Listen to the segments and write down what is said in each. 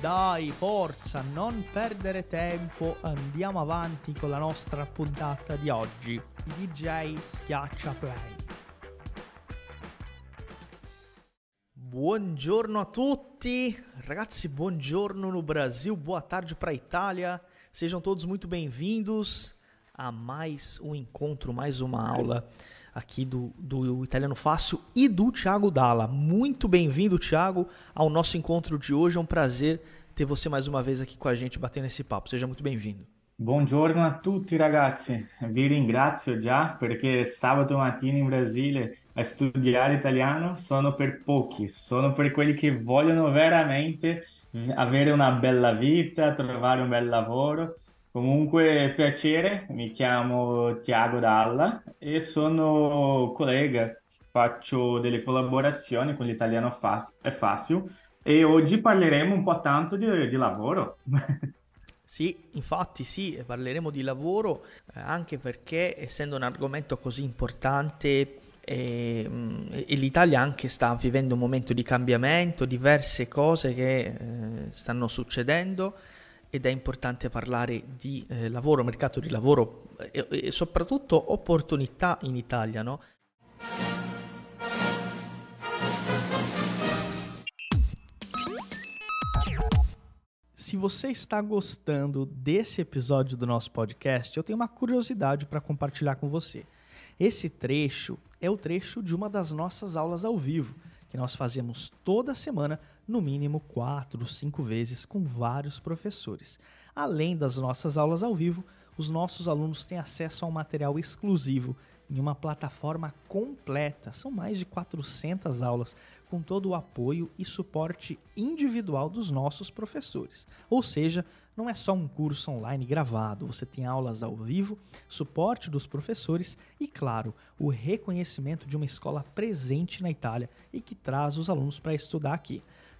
Dai, forza, non perdere tempo, andiamo avanti con la nostra puntata di oggi. DJ schiaccia play. Buongiorno a tutti, ragazzi, buongiorno no Brasil, boa tarde para Itália. Sejam todos muito bem-vindos a mais um encontro, mais uma aula aqui do, do Italiano Fácil e do Thiago Dalla. Muito bem-vindo, Thiago, ao nosso encontro de hoje. É um prazer ter você mais uma vez aqui com a gente batendo esse papo. Seja muito bem-vindo. Buongiorno a tutti ragazzi, vi ringrazio già perché sabato mattina in Brasile a studiare italiano sono per pochi, sono per quelli che vogliono veramente avere una bella vita, trovare un bel lavoro. Comunque piacere, mi chiamo Tiago Dalla e sono collega, faccio delle collaborazioni con l'italiano è facile e oggi parleremo un po' tanto di, di lavoro. Sì, infatti sì, parleremo di lavoro eh, anche perché essendo un argomento così importante e, e, l'Italia anche sta vivendo un momento di cambiamento, diverse cose che eh, stanno succedendo ed è importante parlare di eh, lavoro, mercato di lavoro e, e soprattutto opportunità in Italia, no? Se você está gostando desse episódio do nosso podcast, eu tenho uma curiosidade para compartilhar com você. Esse trecho é o trecho de uma das nossas aulas ao vivo, que nós fazemos toda semana, no mínimo quatro, cinco vezes, com vários professores. Além das nossas aulas ao vivo, os nossos alunos têm acesso a um material exclusivo em uma plataforma completa. São mais de 400 aulas com todo o apoio e suporte individual dos nossos professores. Ou seja, não é só um curso online gravado, você tem aulas ao vivo, suporte dos professores e, claro, o reconhecimento de uma escola presente na Itália e que traz os alunos para estudar aqui.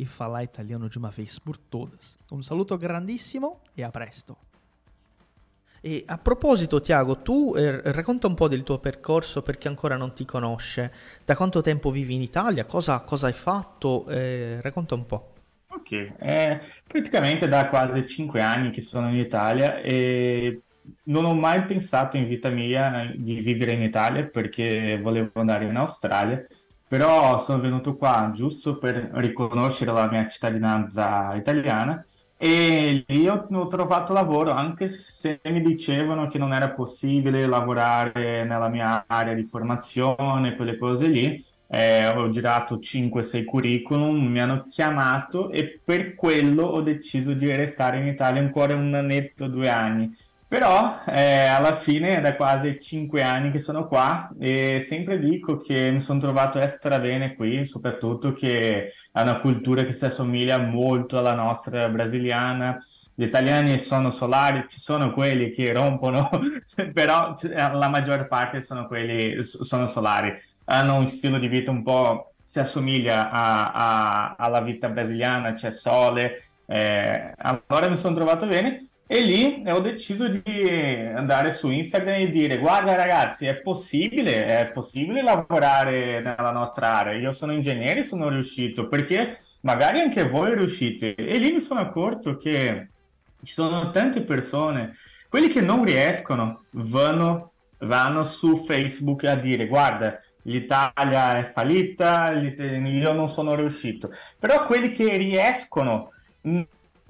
e falar italiano de uma vez por todas. Un saluto grandissimo e a presto. E a proposito, Tiago, tu eh, racconta un po' del tuo percorso per chi ancora non ti conosce. Da quanto tempo vivi in Italia? Cosa, cosa hai fatto? Eh, racconta un po'. Ok, è praticamente da quasi cinque anni che sono in Italia e non ho mai pensato in vita mia di vivere in Italia perché volevo andare in Australia però sono venuto qua giusto per riconoscere la mia cittadinanza italiana e lì ho, ho, trovato lavoro anche se mi dicevano che non era possibile lavorare nella mia area di formazione, quelle cose lì. Eh, ho girato 5-6 curriculum, mi hanno chiamato e per quello ho deciso di restare in Italia ancora un annetto, due anni però eh, alla fine è da quasi cinque anni che sono qua e sempre dico che mi sono trovato extra bene qui, soprattutto che è una cultura che si assomiglia molto alla nostra brasiliana. Gli italiani sono solari, ci sono quelli che rompono, però la maggior parte sono quelli sono solari. Hanno un stile di vita un po' si assomiglia a, a, alla vita brasiliana, c'è sole. Eh, allora mi sono trovato bene E lì ho deciso di andare su Instagram e dire guarda ragazzi è possibile, è possibile lavorare nella nostra area, io sono ingegnere e sono riuscito. Perché magari anche voi riuscite. E lì mi sono accorto che ci sono tante persone, quelli che non riescono vanno, vanno su Facebook a dire guarda l'Italia è fallita, io non sono riuscito, però quelli che riescono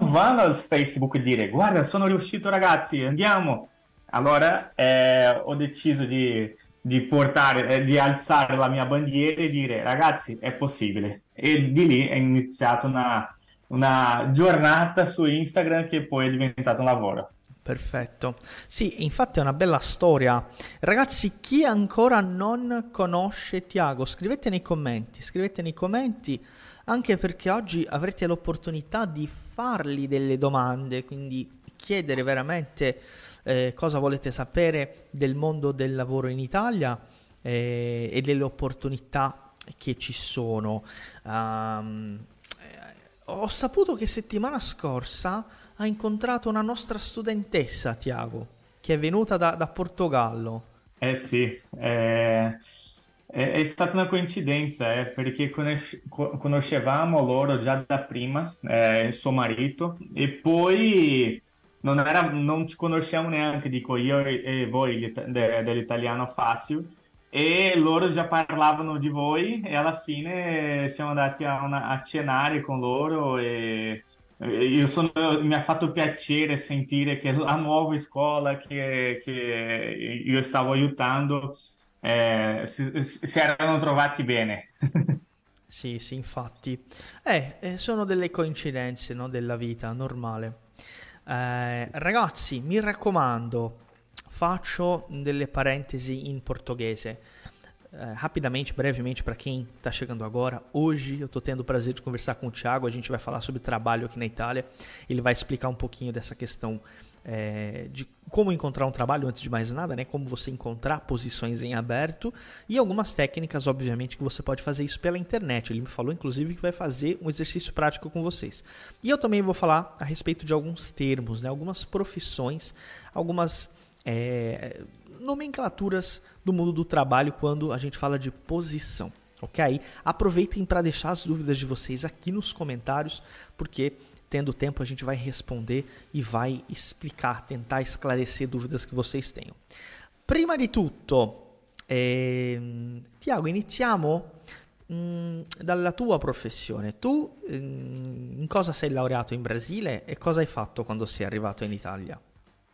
vanno al Facebook e dire guarda sono riuscito ragazzi, andiamo. Allora eh, ho deciso di, di, portare, eh, di alzare la mia bandiera e dire ragazzi è possibile. E di lì è iniziata una, una giornata su Instagram che poi è diventato un lavoro. Perfetto. Sì, infatti è una bella storia. Ragazzi, chi ancora non conosce Tiago, scrivete nei commenti, scrivete nei commenti anche perché oggi avrete l'opportunità di fargli delle domande, quindi chiedere veramente eh, cosa volete sapere del mondo del lavoro in Italia eh, e delle opportunità che ci sono. Um, ho saputo che settimana scorsa ha incontrato una nostra studentessa, Tiago, che è venuta da, da Portogallo. Eh sì, eh, è, è, stata una coincidenza, eh, perché conoscevamo loro già da prima, eh, suo marito, e poi non, era, non ci conosciamo neanche, dico io e voi, dell'italiano Fácil, e loro già parlavano di voi e alla fine siamo andati a, una, a cenare con loro e sono, mi ha fatto piacere sentire che la nuova scuola che, che io stavo aiutando eh, si, si, erano trovati bene. sì, sì, infatti. Eh, eh, sono delle coincidenze no, della vita normale. Eh, ragazzi, mi raccomando, faccio delle parentesi in portoghese. Uh, rapidamente, brevemente, para quem está chegando agora, hoje eu estou tendo o prazer de conversar com o Thiago. A gente vai falar sobre trabalho aqui na Itália. Ele vai explicar um pouquinho dessa questão é, de como encontrar um trabalho, antes de mais nada, né? Como você encontrar posições em aberto e algumas técnicas, obviamente, que você pode fazer isso pela internet. Ele me falou, inclusive, que vai fazer um exercício prático com vocês. E eu também vou falar a respeito de alguns termos, né? Algumas profissões, algumas é, nomenclaturas do mundo do trabalho quando a gente fala de posição. Ok? Aproveitem para deixar as dúvidas de vocês aqui nos comentários, porque tendo tempo a gente vai responder e vai explicar, tentar esclarecer dúvidas que vocês tenham. Prima di tutto, eh, Tiago, iniziamo mh, dalla tua professione. Tu mh, in cosa sei laureato in Brasile e cosa hai fatto quando sei arrivato in Italia?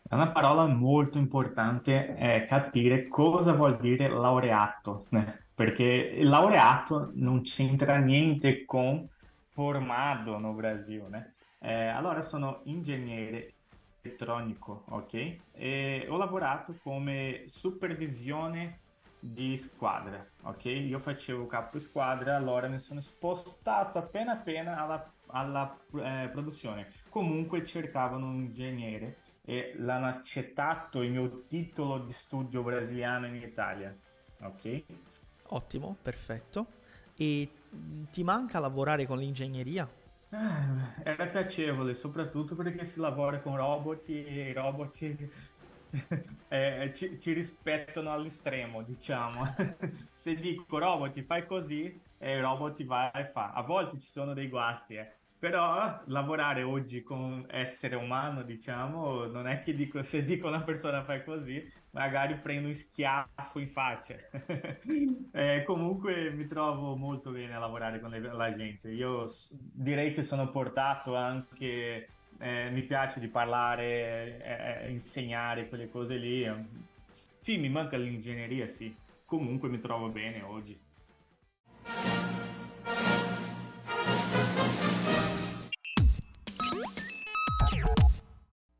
Una parola molto importante è capire cosa vuol dire laureato, né? perché il laureato non c'entra niente con formato no Brasil, né? Eh, allora sono ingegnere elettronico, ok? E ho lavorato come supervisione di squadra, ok? Io facevo capo squadra, allora mi sono spostato appena appena alla, alla eh, produzione. Comunque cercavano un ingegnere e l'hanno accettato il mio titolo di studio brasiliano in Italia. Ok? Ottimo, perfetto. E ti manca lavorare con l'ingegneria? Ah, era piacevole, soprattutto perché si lavora con robot e i robot eh, ci, ci, rispettano all'estremo, diciamo. Se dico robot fai così, e il robot va e fa. A volte ci sono dei guasti, eh. Però lavorare oggi con essere umano, diciamo, non è che dico, se dico una persona fai così, magari prendo un schiaffo in faccia. eh, comunque mi trovo molto bene a lavorare con la gente. Io direi che sono portato anche, eh, mi piace di parlare, eh, insegnare quelle cose lì. Sì, mi manca l'ingegneria, sì. Comunque mi trovo bene oggi.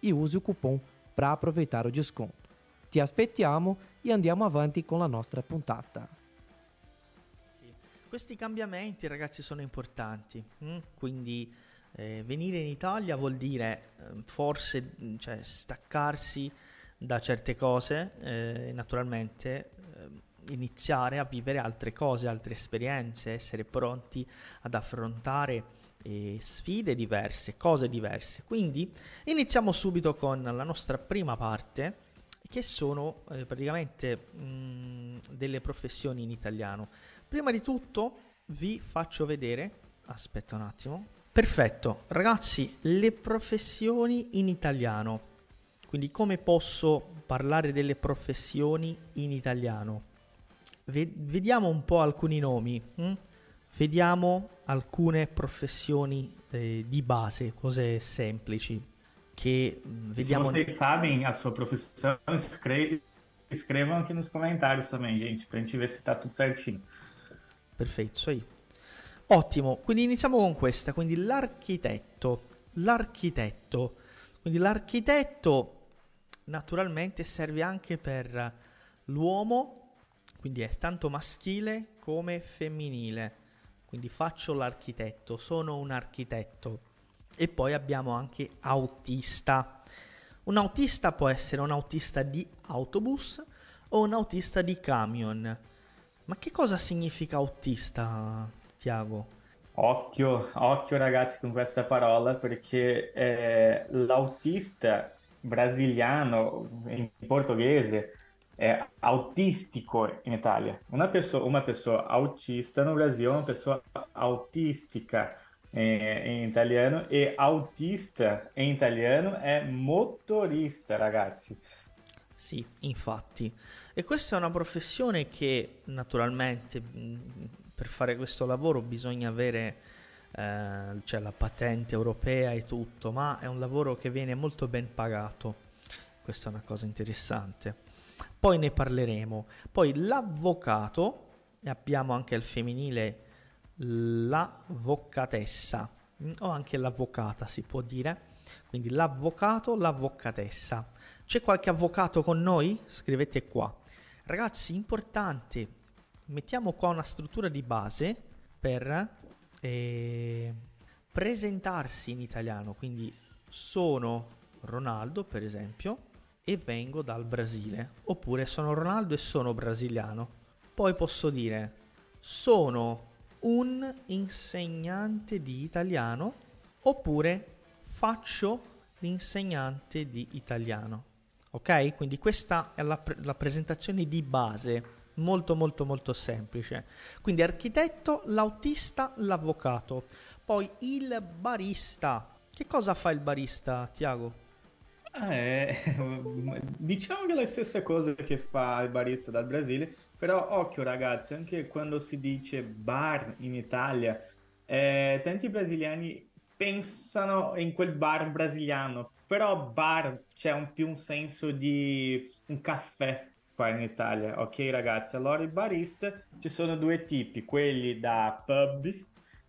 e use o cupom para aproveitar o desconto. Ti aspettiamo e andiamo avanti con la nostra puntata. Questi cambiamenti, ragazzi, sono importanti. hm? Quindi eh, venire in Italia vuol dire eh, forse mh, cioè, staccarsi da certe cose eh, naturalmente eh, iniziare a vivere altre cose, altre esperienze, essere pronti ad affrontare eh, sfide diverse, cose diverse. Quindi iniziamo subito con la nostra prima parte che sono eh, praticamente mh, delle professioni in italiano. Prima di tutto vi faccio vedere, aspetta un attimo. Perfetto, ragazzi, le professioni in italiano. Quindi come posso parlare delle professioni in italiano? Ve- vediamo un po' alcuni nomi. hm? Vediamo alcune professioni eh, di base, cose semplici che mh, vediamo Se vocês sabem a sua profissão, escre- escrevam aqui nos comentários também, gente, pra gente ver se tá tudo certinho. Perfetto, so io. Ottimo, quindi iniziamo con questa, quindi l'architetto. L'architetto. Quindi l'architetto naturalmente serve anche per l'uomo, quindi è tanto maschile come femminile. Quindi faccio l'architetto, sono un architetto. E poi abbiamo anche autista. Un autista può essere un autista di autobus o un autista di camion. Ma che cosa significa autista, Tiago? Occhio, occhio ragazzi con questa parola perché eh, l'autista brasiliano in portoghese è autistico in Italia. Una pessoa, uma pessoa autista no Brasil é uma pessoa autística eh, em italiano e autista em italiano è motorista, ragazzi. Sì, infatti. E questa è una professione che naturalmente per fare questo lavoro bisogna avere eh, cioè la patente europea e tutto, ma è un lavoro che viene molto ben pagato. Questa è una cosa interessante. Poi ne parleremo. Poi l'avvocato, e abbiamo anche al femminile l'avvocatessa, mm, o anche l'avvocata si può dire. Quindi l'avvocato, l'avvocatessa. C'è qualche avvocato con noi? Scrivete qua. Ragazzi, importante, mettiamo qua una struttura di base per eh, presentarsi in italiano. Quindi sono Ronaldo, per esempio, e vengo dal Brasile. Oppure sono Ronaldo e sono brasiliano. Poi posso dire sono un insegnante di italiano oppure faccio l'insegnante di italiano. Ok? Quindi questa è la, pre- la presentazione di base, molto molto molto semplice. Quindi architetto, l'autista, l'avvocato. Poi il barista. Che cosa fa il barista, Tiago? Ah, è diciamo che è la stessa cosa che fa il barista dal Brasile, però occhio ragazzi, anche quando si dice bar in Italia, eh, tanti brasiliani pensano in quel bar brasiliano, però bar c'è un, più un senso di un caffè qua in Italia, ok ragazzi? Allora i barista ci sono due tipi, quelli da pub,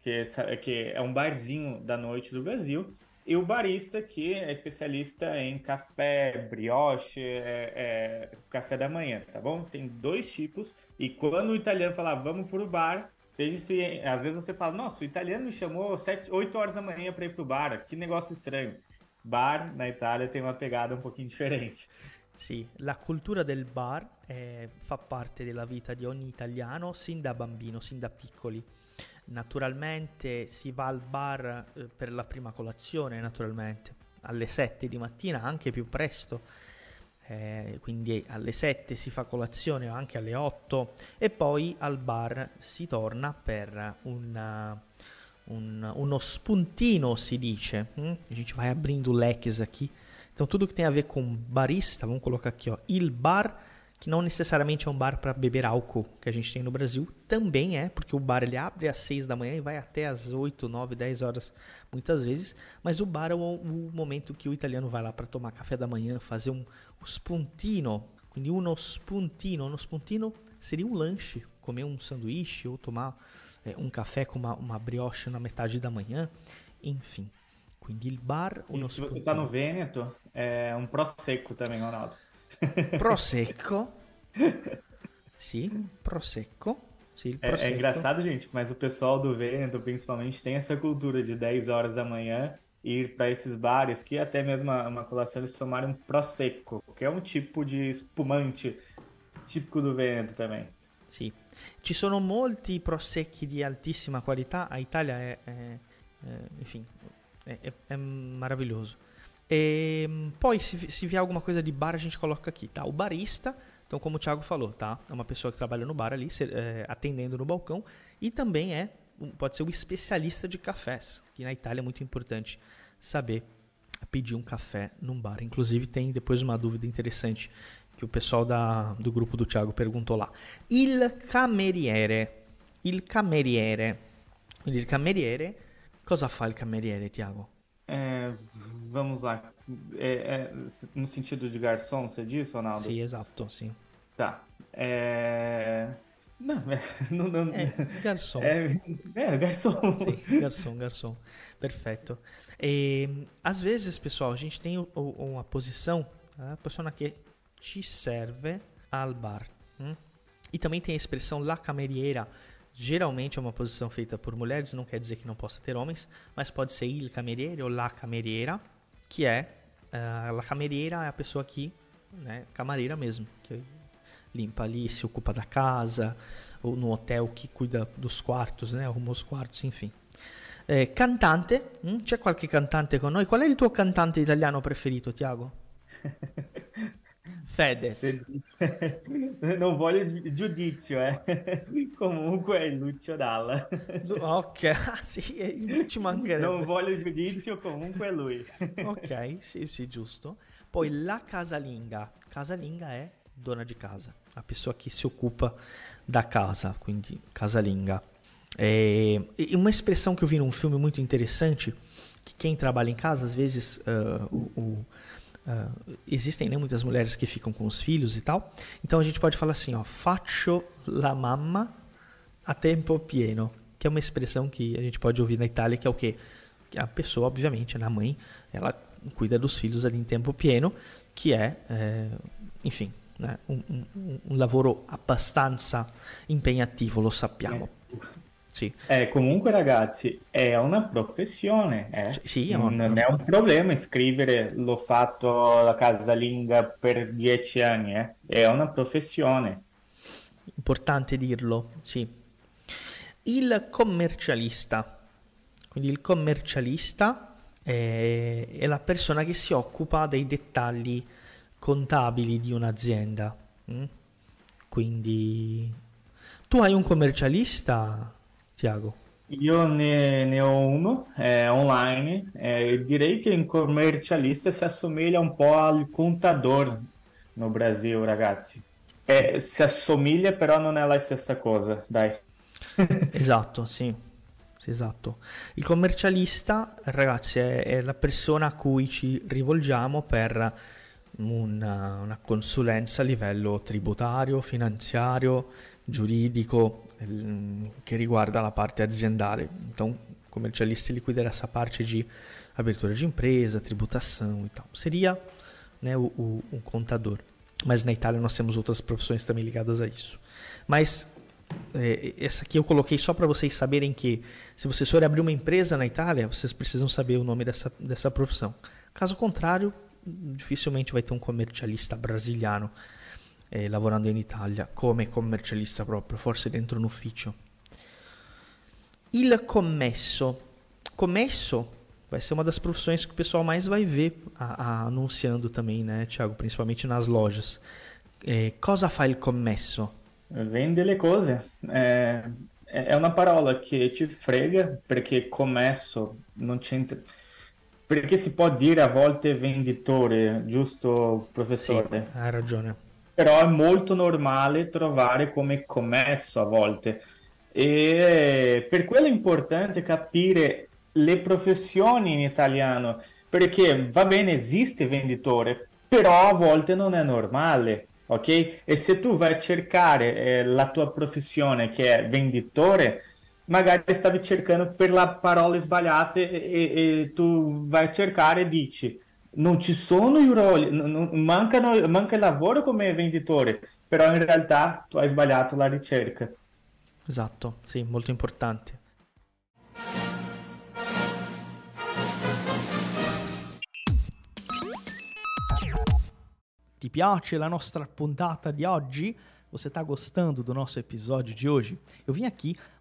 che, che è un barzinho da noite do Brasil, e o barista que é especialista em café, brioche, é, é, café da manhã, tá bom? Tem dois tipos. E quando o italiano fala, vamos pro bar, esteja se. Às vezes você fala, nossa, o italiano me chamou 7, 8 horas da manhã para ir pro bar, que negócio estranho. Bar na Itália tem uma pegada um pouquinho diferente. Sì, la cultura del bar eh, fa parte della vita di ogni italiano sin da bambino, sin da piccoli. Naturalmente si va al bar eh, per la prima colazione, naturalmente, alle 7 di mattina, anche più presto. Eh, quindi alle 7 si fa colazione o anche alle 8 e poi al bar si torna per una- un- uno spuntino, si dice. hum? A gente vai abrindo leques aqui. Então tudo que tem a ver com barista, vamos colocar aqui, ó, il bar, que não necessariamente é um bar para beber álcool que a gente tem no Brasil, também é, porque o bar ele abre às 6 da manhã e vai até às 8, 9, 10 horas muitas vezes, mas o bar é o, o momento que o italiano vai lá para tomar café da manhã, fazer um o spuntino, quindi uno spuntino, uno spuntino seria um lanche, comer um sanduíche ou tomar eh, um café com uma, uma brioche na metade da manhã, enfim. Quindi il bar, E se você spuntino. está no Vêneto, é um prosecco também, Ronaldo. Prosecco. Sì, prosecco. Sì, il É, prosecco. é engraçado, gente, mas o pessoal do Vêneto, principalmente, tem essa cultura de 10 horas da manhã ir para esses bares que até mesmo uma, uma colação eles tomaram um prosecco, que é um tipo de espumante típico do Vêneto também. Sì. Ci sono molti prosecchi di altissima qualità. A è- è- enfim, è maravilhoso. E poi, se, se vier alguma coisa de bar, a gente coloca aqui, tá? O barista, então, como o Thiago falou, tá? É uma pessoa que trabalha no bar ali, é, atendendo no balcão. E também é, um- pode ser o especialista de cafés, que na Itália é muito importante saber pedir um café num bar. Inclusive, tem depois uma dúvida interessante que o pessoal da, do grupo do Thiago perguntou lá. Il cameriere. Il cameriere. Il cameriere. Cosa fa il cameriere, Thiago? É, vamos lá. É, é, no sentido de garçom, você disse, Ronaldo? Sì, esatto, sì. Tá. É... Não, é, não, não- Eh, garçom. é, é, garçom. Sì, garçom, garçom. Perfetto. E, às vezes, pessoal, a gente tem uma posição, a pessoa que te serve al bar. hum? E também tem a expressão la cameriera. Geralmente é uma posição feita por mulheres, não quer dizer que não possa ter homens, mas pode ser il cameriere ou la cameriera, que é ah, la cameriera é a pessoa que, né, camareira mesmo, que limpa ali, se ocupa da casa, ou no hotel que cuida dos quartos, né? Arruma os quartos, enfim. Eh, cantante, mm? c'è qualche cantante con noi? Qual è il tuo cantante italiano preferito, Tiago? Dice- Non voglio gi- giudizio, eh. Comunque è Lucio Dalla. Ok, ah, sì, eh, ci mancherebbe. Non voglio giudizio, comunque è lui. Ok, sì, sì, giusto. Poi la casalinga. Casalinga è dona di casa, a pessoa que se ocupa da casa, quindi casalinga. É, uma expressão que eu vi num filme muito interessante, que quem trabalha em casa, às vezes, o- o- ah, existem né, muitas mulheres que ficam com os filhos e tal, então a gente pode falar assim, ó, faccio la mamma a tempo pieno, que é uma expressão que a gente pode ouvir na Itália, que é o quê? Que a pessoa, obviamente, né, a mãe, ela cuida dos filhos ali em tempo pieno, que é, é, enfim, né, um, um- um- lavoro abbastanza impegnativo, lo sappiamo. Sì. Eh, comunque ragazzi, è una professione, eh. Sì, è una- Non è un problema scrivere l'ho fatto la casalinga per dieci anni, eh. È una professione. Importante dirlo, sì. Il commercialista. Quindi il commercialista è, è la persona che si occupa dei dettagli contabili di un'azienda. mm? Quindi tu hai un commercialista, Tiago? Io ne, ne ho uno, è online, eh, direi che il commercialista si assomiglia un po' al contador no Brasil, ragazzi. Eh, si assomiglia, però non è la stessa cosa, dai. Esatto, sì. Sì, esatto. Il commercialista, ragazzi, è, è la persona a cui ci rivolgiamo per una, una consulenza a livello tributario, finanziario, giuridico, ehm, che riguarda la parte aziendale. Então, o comercialista ele cuida dessa parte de abertura de empresa, tributação e tal. Seria né, o, o, contador. Mas na Itália nós temos outras profissões também ligadas a isso. Mas é, essa aqui eu coloquei só para vocês saberem que se vocês forem abrir uma empresa na Itália, vocês precisam saber o nome dessa, dessa profissão. Caso contrário, dificilmente vai ter um comercialista brasiliano eh, lavorando in Italia come commercialista proprio, forse dentro un ufficio. Il commesso. Commesso vai ser uma das profissões que o pessoal mais vai ver a- a- anunciando também, né, Thiago? Principalmente nas lojas. Eh, cosa fa il commesso? Vende le cose. Eh, è una parola che ci frega perché commesso non c'entra. Perché si può dire a volte venditore, giusto, Sì, professore? hai ragione. Però è molto normale trovare come commesso a volte. E per quello è importante capire le professioni in italiano, perché va bene, esiste venditore, però a volte non è normale, ok? E se tu vai a cercare eh, la tua professione che è venditore, magari stavi cercando per la parole sbagliate e, e tu vai a cercare e dici non ci sono i ruoli, non, mancano, manca il lavoro come venditore, però in realtà tu hai sbagliato la ricerca. Esatto, sì, molto importante. Ti piace la nostra puntata di oggi? Você está gostando do nosso episódio de hoje? Eu vim aqui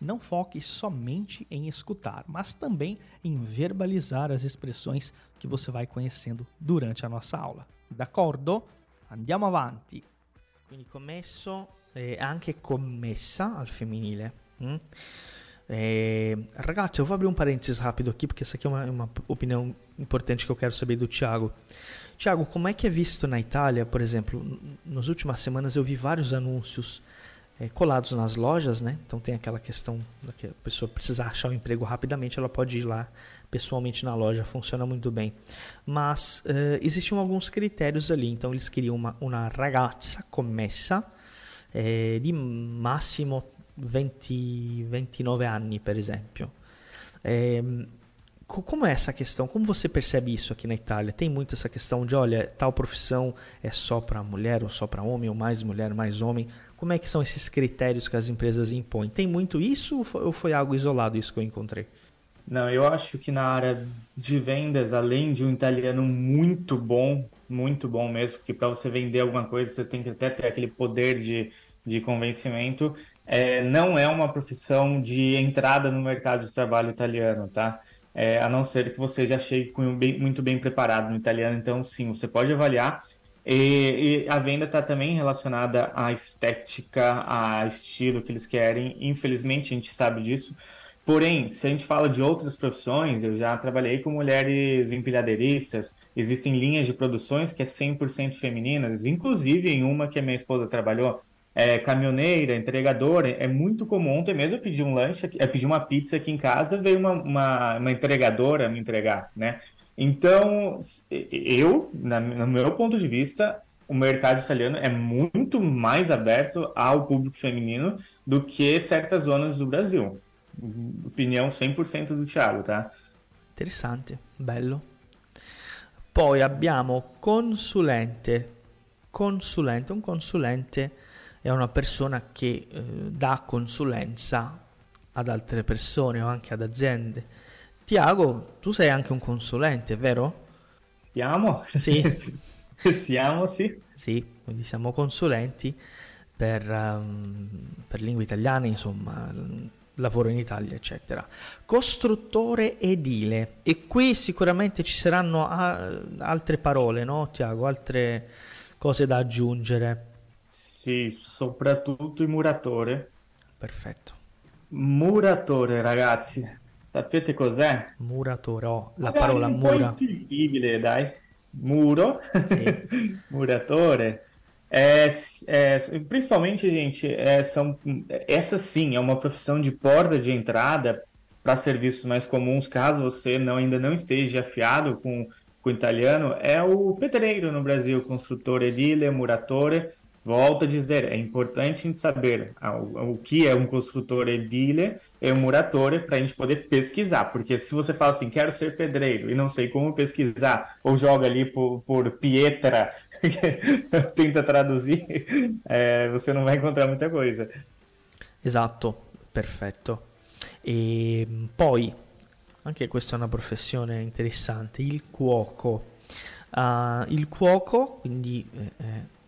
não foque somente em escutar, mas também em verbalizar as expressões que você vai conhecendo durante a nossa aula. D'accordo? Andiamo avanti. Quindi commesso eh, anche commessa al femminile. Mm? Eh, ragazzi, eu vou abrir um parênteses rápido aqui, porque essa aqui é uma, uma opinião importante que eu quero saber do Thiago. Tiago, como é que é visto na Itália, por exemplo? Nas últimas semanas eu vi vários anúncios é, colados nas lojas, né? Então tem aquela questão da que a pessoa precisa achar um emprego rapidamente, ela pode ir lá pessoalmente na loja, funciona muito bem. Mas uh, existiam alguns critérios ali, então eles queriam uma, uma ragazza commessa eh, di massimo 20, 29 anni, per esempio. Eh, como é essa questão? Como você percebe isso aqui na Itália? Tem muito essa questão de, olha, tal profissão é só para mulher ou só para homem, ou mais mulher, mais homem. Como é que são esses critérios que as empresas impõem? Tem muito isso ou foi algo isolado isso que eu encontrei? Não, eu acho que na área de vendas, além de um italiano muito bom, muito bom mesmo, porque para você vender alguma coisa você tem que até ter aquele poder de, de convencimento, é, não é uma profissão de entrada no mercado de trabalho italiano, tá? É, a não ser que você já chegue bem, muito bem preparado no italiano, então sim, você pode avaliar e, e a venda está também relacionada à estética, a estilo que eles querem. Infelizmente, a gente sabe disso. Porém, se a gente fala de outras profissões, eu já trabalhei com mulheres empilhadeiristas, existem linhas de produções que é 100% femininas, inclusive em uma que a minha esposa trabalhou, é, caminhoneira, entregadora, é muito comum. Ontem mesmo eu pedi um lanche, eu pedi uma pizza aqui em casa, veio uma, uma, uma entregadora me entregar, né? Então, eu, no meu ponto de vista, o mercado italiano é muito mais aberto ao público feminino do que certas zonas do Brasil. Opinião 100% do Thiago, tá? Interessante, bello. Poi abbiamo consulente. Consulente, un consulente è una persona che eh, dà consulenza ad altre persone o anche ad aziende Tiago, tu sei anche un consulente, vero? Siamo? Sì. siamo, sì. Sì, quindi siamo consulenti per, um, per lingue italiane, insomma, lavoro in Italia, eccetera. Costruttore edile. E qui sicuramente ci saranno a- altre parole, no, Tiago? Altre cose da aggiungere. Sì, soprattutto il muratore. Perfetto. Muratore, ragazzi. Sapete cos'è? Muratore, oh, la Magari parola un mura. Po intuibile, dai. Muro, sì. muratore. É, é, principalmente, gente, é, são, essa sim é uma profissão de porta de entrada para serviços mais comuns, caso você não, ainda não esteja afiado com, com o italiano, é o pedreiro no Brasil, construtor edile, muratore. Volto a dizer, é importante a gente saber o, o que é um construtor edile e um muratore para a gente poder pesquisar, porque se você fala assim, quero ser pedreiro e não sei como pesquisar, ou joga ali por, por Pietra, tenta traduzir, é, você não vai encontrar muita coisa. Esatto, perfetto. E poi, anche questa è una professione interessante, il cuoco. Uh, il cuoco, quindi eh, eh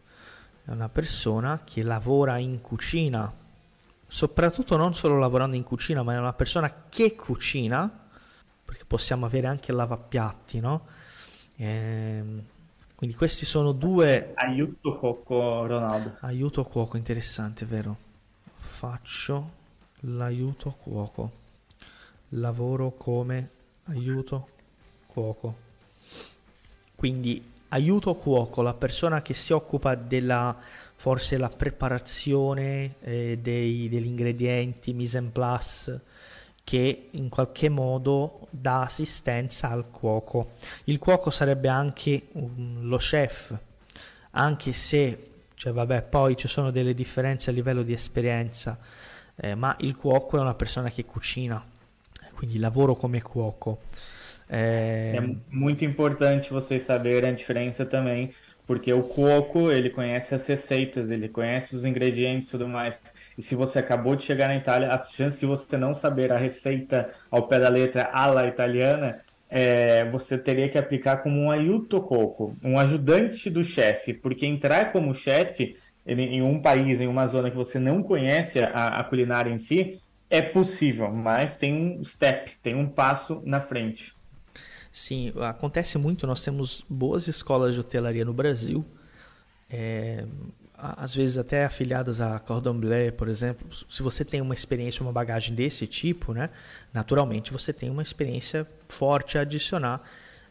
è una persona che lavora in cucina, soprattutto non solo lavorando in cucina, ma è una persona che cucina, perché possiamo avere anche lavapiatti, no? Ehm, quindi questi sono due... Aiuto cuoco, Ronaldo. Aiuto cuoco, interessante, vero? Faccio l'aiuto cuoco. Lavoro come aiuto cuoco. Quindi aiuto cuoco, la persona che si occupa della forse la preparazione eh, dei, degli ingredienti, mise en place, che in qualche modo dà assistenza al cuoco. Il cuoco sarebbe anche um, lo chef, anche se, cioè vabbè, poi ci sono delle differenze a livello di esperienza, eh, ma il cuoco è una persona che cucina, quindi lavoro come cuoco. É... é muito importante vocês saberem a diferença também, porque o coco, ele conhece as receitas, ele conhece os ingredientes e tudo mais. E se você acabou de chegar na Itália, a chance de você não saber a receita ao pé da letra alla italiana, é, você teria que aplicar como um aiuto coco, um ajudante do chefe, porque entrar como chefe em um país, em uma zona que você não conhece a, a culinária em si, é possível, mas tem um step, tem um passo na frente. Sim, acontece muito. Nós temos boas escolas de hotelaria no Brasil, é, às vezes até afiliadas a Cordon Bleu, por exemplo. Se você tem uma experiência, uma bagagem desse tipo, né, naturalmente você tem uma experiência forte a adicionar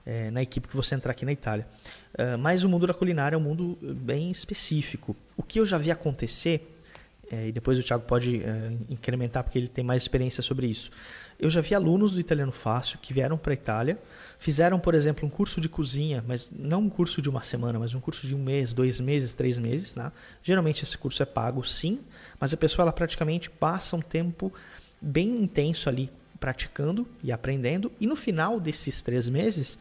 é, na equipe que você entrar aqui na Itália. Uh, mas o mundo da culinária é um mundo bem específico. O que eu já vi acontecer, é, e depois o Thiago pode é, incrementar porque ele tem mais experiência sobre isso. Eu já vi alunos do Italiano Fácil que vieram para a Itália, fizeram, por exemplo, um curso de cozinha, mas não um curso de uma semana, mas um curso de um mês, dois meses, três meses. Né? Geralmente esse curso é pago, sim, mas a pessoa ela praticamente passa um tempo bem intenso ali praticando e aprendendo, e no final desses três meses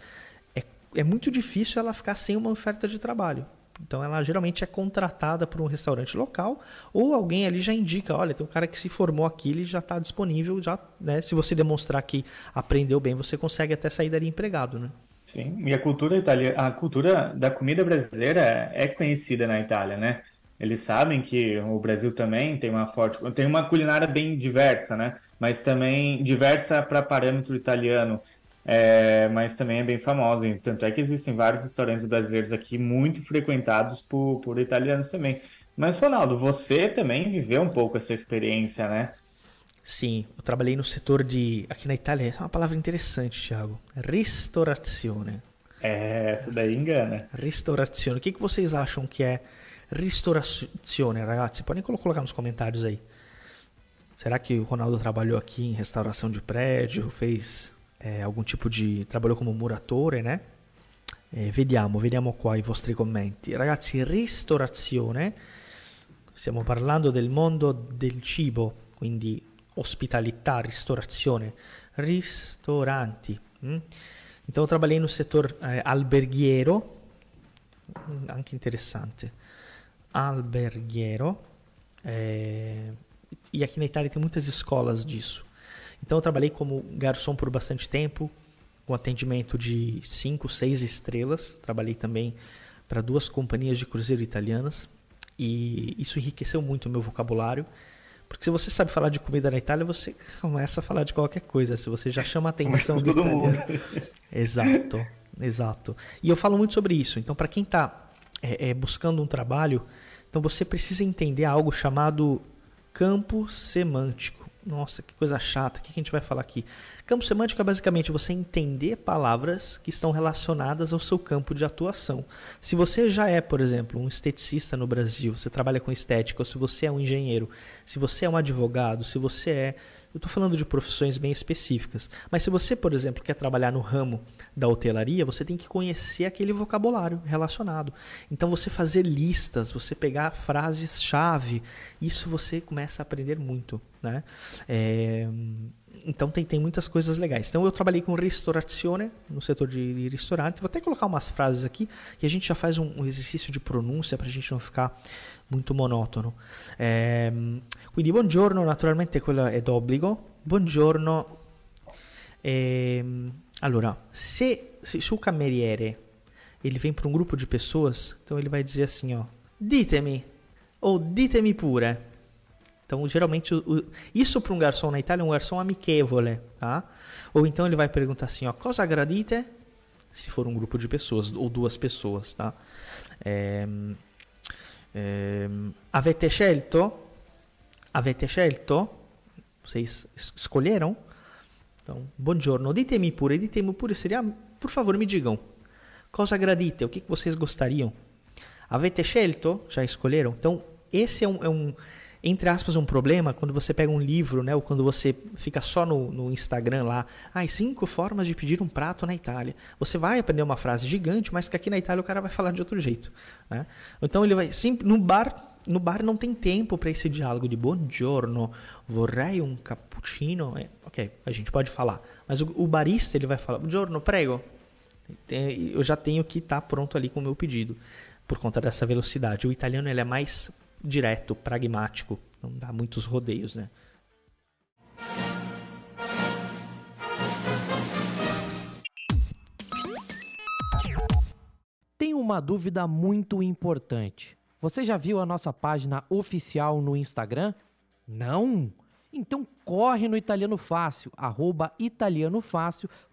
é, é muito difícil ela ficar sem uma oferta de trabalho. Então ela geralmente é contratada por um restaurante local ou alguém ali já indica, olha, tem um cara que se formou aqui, ele já está disponível, já, né? Se você demonstrar que aprendeu bem, você consegue até sair dali empregado, né? Sim, e a cultura italiana, a cultura da comida brasileira é conhecida na Itália, né? Eles sabem que o Brasil também tem uma forte, tem uma culinária bem diversa, né? Mas também diversa para parâmetro italiano é, mas também é bem famosa. Tanto é que existem vários restaurantes brasileiros aqui muito frequentados por, por italianos também. Mas, Ronaldo, você também viveu um pouco essa experiência, né? Sim, eu trabalhei no setor de. Aqui na Itália, é uma palavra interessante, Thiago. Ristorazione. É, essa daí engana. Ristorazione. O que, que vocês acham que é ristorazione, ragazzi? Podem colocar nos comentários aí. Será que o Ronaldo trabalhou aqui em restauração de prédio, fez eh, algum tipo di... trabalhou come muratore, né? Eh, vediamo, vediamo qua i vostri commenti. Ragazzi, ristorazione, stiamo parlando del mondo del cibo, quindi ospitalità, ristorazione, ristoranti. Hm? Então eu trabalhei no setor eh, alberghiero, anche interessante, alberghiero, eh, e aqui na Itália tem muitas escolas disso. Então eu trabalhei como garçom por bastante tempo, com atendimento de 5, 6 estrelas. Trabalhei também para duas companhias de cruzeiro italianas e isso enriqueceu muito o meu vocabulário. Porque se você sabe falar de comida na Itália, você começa a falar de qualquer coisa. Se você já chama a atenção do italiano. Mundo. Exato, exato. E eu falo muito sobre isso. Então, para quem está é, é, buscando um trabalho, então você precisa entender algo chamado campo semântico. Nossa, que coisa chata. O que a gente vai falar aqui? Campo semântico é basicamente você entender palavras que estão relacionadas ao seu campo de atuação. Se você já é, por exemplo, um esteticista no Brasil, você trabalha com estética, ou se você é um engenheiro, se você é um advogado, se você é eu estou falando de profissões bem específicas. Mas se você, por exemplo, quer trabalhar no ramo da hotelaria, você tem que conhecer aquele vocabulário relacionado. Então, você fazer listas, você pegar frases-chave, isso você começa a aprender muito. Né? É... Então tem, tem muitas coisas legais. Então eu trabalhei com restaurazione no setor de restaurante. Vou até colocar umas frases aqui e a gente já faz um, um exercício de pronúncia para a gente não ficar molto monotono. Eh, quindi buongiorno, naturalmente quello è d'obbligo. Buongiorno. Eh, allora, se, se se o cameriere ele vem para um grupo de pessoas, então ele vai dizer assim, ó, ditemi ou ditemi pure. Então, geralmente, o, o, isso para um garçom na Itália é um garçom amichevole, tá? Ou então ele vai perguntar assim, ó, cosa gradite? Se for um grupo de pessoas ou duas pessoas, tá? É, Eh, avete scelto? Avete scelto? Vocês escolheram? Então, buongiorno, ditemi pure, ditemi pure seria por favor, me digam. Cosa gradite? O que, que vocês gostariam? Avete scelto? Já escolheram? Então, esse é um, é um, entre aspas, um problema quando você pega um livro, né? Ou quando você fica só no, no Instagram lá. Ah, cinco formas de pedir um prato na Itália. Você vai aprender uma frase gigante, mas que aqui na Itália o cara vai falar de outro jeito. Né? Então ele vai. Sim, no bar. No bar não tem tempo para esse diálogo de buongiorno, vorrei um cappuccino. É, ok, a gente pode falar. Mas o, o barista ele vai falar, buongiorno, prego. Eu já tenho que estar tá pronto ali com o meu pedido por conta dessa velocidade. O italiano ele é mais direto, pragmático, não dá muitos rodeios, né? Tem uma dúvida muito importante. Você já viu a nossa página oficial no Instagram? Não? Então corre no Italiano Fácil, arroba Italiano Fácil,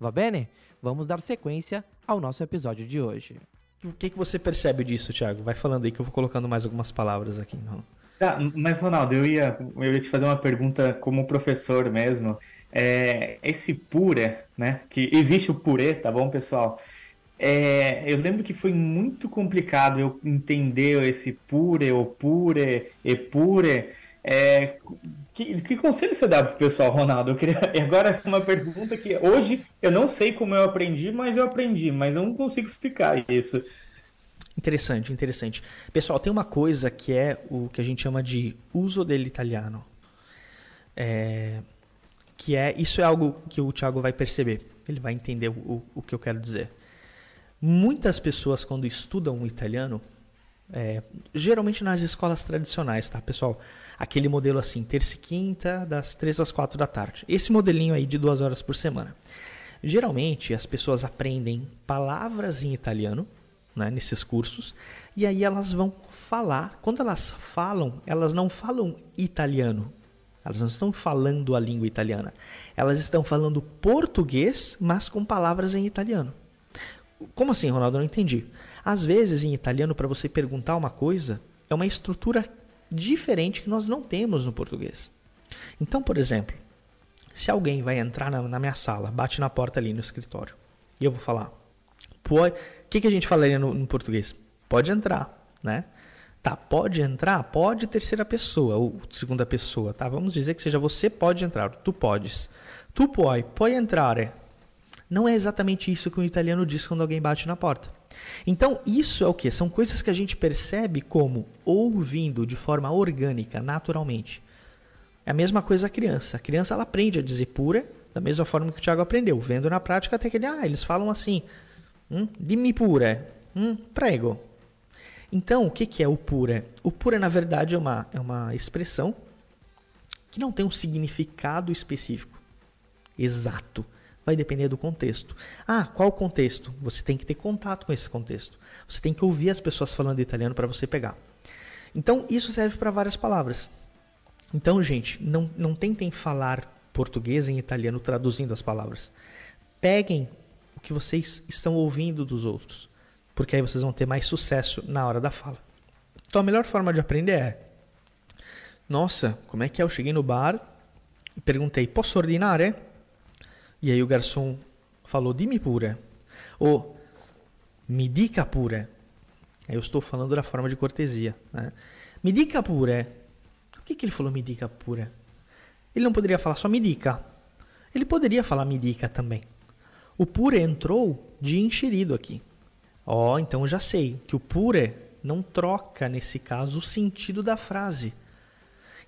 Va bene? Vamos dar sequência ao nosso episódio de hoje. O que, que você percebe disso, Thiago? Vai falando aí que eu vou colocando mais algumas palavras aqui. Não? Tá, mas Ronaldo, eu ia, eu ia te fazer uma pergunta como professor mesmo. É, esse pure, né? Que existe o purê, tá bom, pessoal? É, eu lembro que foi muito complicado eu entender esse pure, o pure, e pure. É, que, que, conselho você dá pro pessoal, Ronaldo? Eu queria agora uma pergunta que hoje eu não sei como eu aprendi, mas eu aprendi, mas eu não consigo explicar isso. Interessante, interessante. Pessoal, tem uma coisa que é o que a gente chama de uso del italiano. É, que é isso é algo que o Thiago vai perceber. Ele vai entender o, o que eu quero dizer. Muitas pessoas quando estudam o italiano, é, geralmente nas escolas tradicionais, tá, pessoal? Aquele modelo assim, terça e quinta, das três às quatro da tarde. Esse modelinho aí de duas horas por semana. Geralmente as pessoas aprendem palavras em italiano né, nesses cursos e aí elas vão falar. Quando elas falam, elas não falam italiano. Elas não estão falando a língua italiana. Elas estão falando português, mas com palavras em italiano. Como assim, Ronaldo? Eu não entendi. Às vezes, em italiano, para você perguntar uma coisa, é uma estrutura diferente que nós não temos no português. Então, por exemplo, se alguém vai entrar na, na minha sala, bate na porta ali no escritório, e eu vou falar, o que, que a gente falaria no, no português? Pode entrar, né? Tá, pode entrar? Pode terceira pessoa ou segunda pessoa, tá? Vamos dizer que seja você pode entrar, tu podes. Tu puoi, puoi entrare. Não é exatamente isso que o italiano diz quando alguém bate na porta. Então, isso é o que? São coisas que a gente percebe como ouvindo de forma orgânica, naturalmente. É a mesma coisa a criança. A criança ela aprende a dizer pura, da mesma forma que o Tiago aprendeu, vendo na prática até que ele, ah, eles falam assim, hum, dimmi pura, hum, prego. Então, o que, que é o pura? O pura, na verdade, é uma, é uma expressão que não tem um significado específico, exato. Vai depender do contexto. Ah, qual contexto? Você tem que ter contato com esse contexto. Você tem que ouvir as pessoas falando italiano para você pegar. Então, isso serve para várias palavras. Então, gente, não, não tentem falar português em italiano traduzindo as palavras. Peguem o que vocês estão ouvindo dos outros, porque aí vocês vão ter mais sucesso na hora da fala. Então, a melhor forma de aprender é: Nossa, como é que é? Eu cheguei no bar e perguntei: Posso ordinare? E aí o garçom falou, dimmi pure. Ou, me dica pure. Aí eu estou falando da forma de cortesia. Né? Me dica pure. O que, que ele falou me dica pure? Ele não poderia falar só me dica. Ele poderia falar me dica também. O pure entrou de enxerido aqui. Ó, oh, então já sei que o pure não troca, nesse caso, o sentido da frase.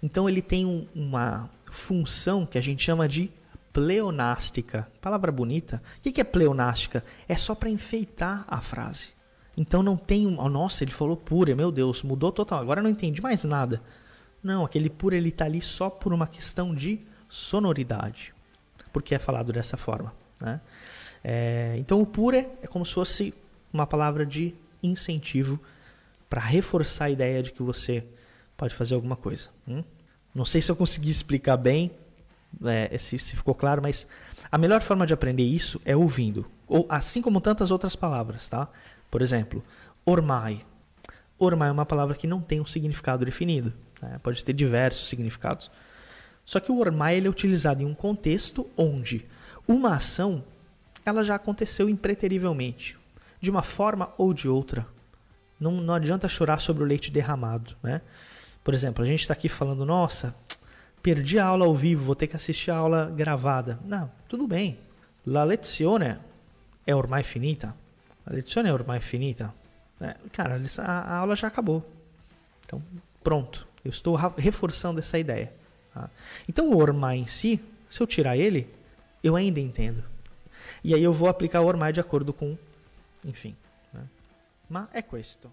Então ele tem um, uma função que a gente chama de pleonástica. Palavra bonita. O que é pleonástica? É só para enfeitar a frase. Então não tem um. Oh, nossa, ele falou pura, meu Deus, mudou total. Agora não entendi mais nada. Não, aquele pura ele está ali só por uma questão de sonoridade. Porque é falado dessa forma. Né? É, então o pura é como se fosse uma palavra de incentivo para reforçar a ideia de que você pode fazer alguma coisa. Hum? Não sei se eu consegui explicar bem, é, se, se, ficou claro, mas a melhor forma de aprender isso é ouvindo, ou assim como tantas outras palavras, tá? Por exemplo, ormai. Ormai é uma palavra que não tem um significado definido, né? pode ter diversos significados. Só que o ormai ele é utilizado em um contexto onde uma ação ela já aconteceu impreterivelmente, de uma forma ou de outra. Não, não adianta chorar sobre o leite derramado, né? Por exemplo, a gente está aqui falando, nossa, perdi a aula ao vivo, vou ter que assistir a aula gravada. Não, tudo bem. La lezione è ormai finita. A lezione è ormai finita. É, cara, a, a, aula já acabou. Então, pronto. Eu estou reforçando essa ideia. Tá? Então, o ormai em si, se eu tirar ele, eu ainda entendo. E aí eu vou aplicar o ormai de acordo com, enfim. Né? Ma è questo.